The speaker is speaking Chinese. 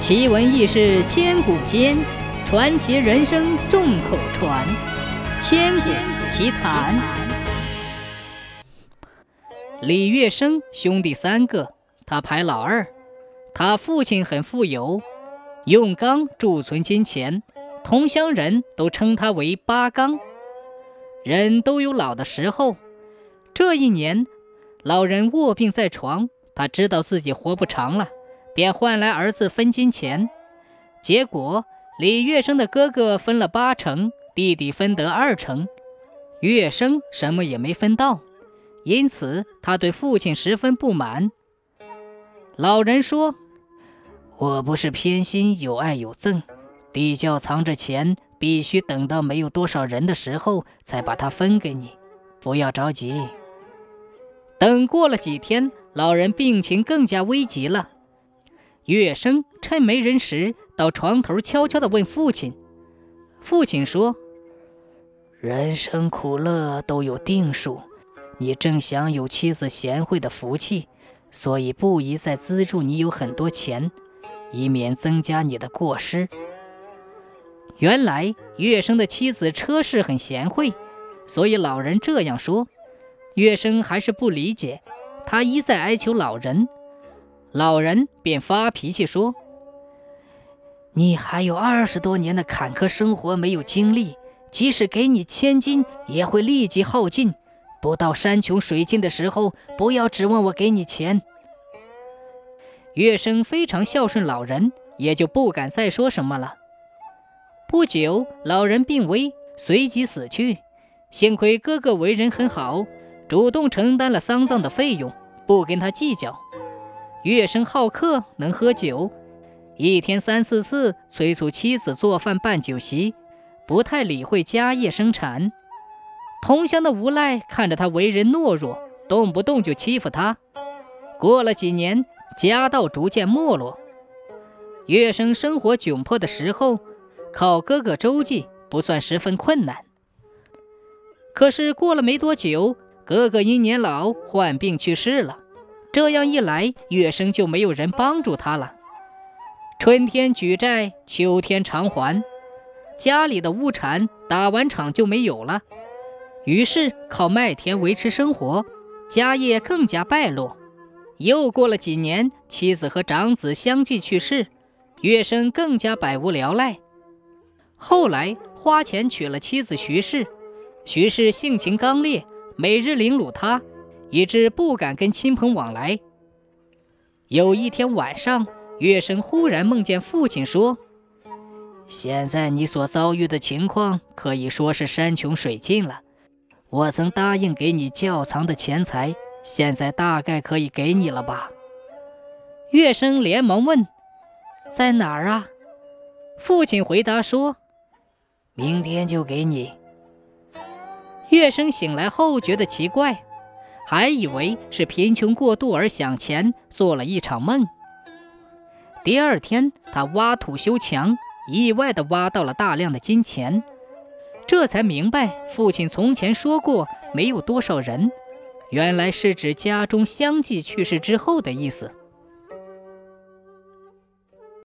奇闻异事千古间，传奇人生众口传。千古奇谈。李月生兄弟三个，他排老二。他父亲很富有，用钢贮存金钱，同乡人都称他为八钢。人都有老的时候，这一年，老人卧病在床，他知道自己活不长了。便换来儿子分金钱，结果李月生的哥哥分了八成，弟弟分得二成，月生什么也没分到，因此他对父亲十分不满。老人说：“我不是偏心，有爱有憎，地窖藏着钱，必须等到没有多少人的时候才把它分给你，不要着急。”等过了几天，老人病情更加危急了。月生趁没人时，到床头悄悄地问父亲。父亲说：“人生苦乐都有定数，你正享有妻子贤惠的福气，所以不宜再资助你有很多钱，以免增加你的过失。”原来月生的妻子车氏很贤惠，所以老人这样说。月生还是不理解，他一再哀求老人。老人便发脾气说：“你还有二十多年的坎坷生活没有经历，即使给你千金，也会立即耗尽。不到山穷水尽的时候，不要指望我给你钱。”月生非常孝顺老人，也就不敢再说什么了。不久，老人病危，随即死去。幸亏哥哥为人很好，主动承担了丧葬的费用，不跟他计较。月生好客，能喝酒，一天三四次催促妻子做饭办酒席，不太理会家业生产。同乡的无赖看着他为人懦弱，动不动就欺负他。过了几年，家道逐渐没落。月生生活窘迫的时候，靠哥哥周济不算十分困难。可是过了没多久，哥哥因年老患病去世了。这样一来，月生就没有人帮助他了。春天举债，秋天偿还，家里的物产打完场就没有了，于是靠麦田维持生活，家业更加败落。又过了几年，妻子和长子相继去世，月生更加百无聊赖。后来花钱娶了妻子徐氏，徐氏性情刚烈，每日凌辱他。以致不敢跟亲朋往来。有一天晚上，月生忽然梦见父亲说：“现在你所遭遇的情况可以说是山穷水尽了。我曾答应给你窖藏的钱财，现在大概可以给你了吧？”月生连忙问：“在哪儿啊？”父亲回答说：“明天就给你。”月生醒来后觉得奇怪。还以为是贫穷过度而想钱，做了一场梦。第二天，他挖土修墙，意外地挖到了大量的金钱，这才明白父亲从前说过没有多少人，原来是指家中相继去世之后的意思。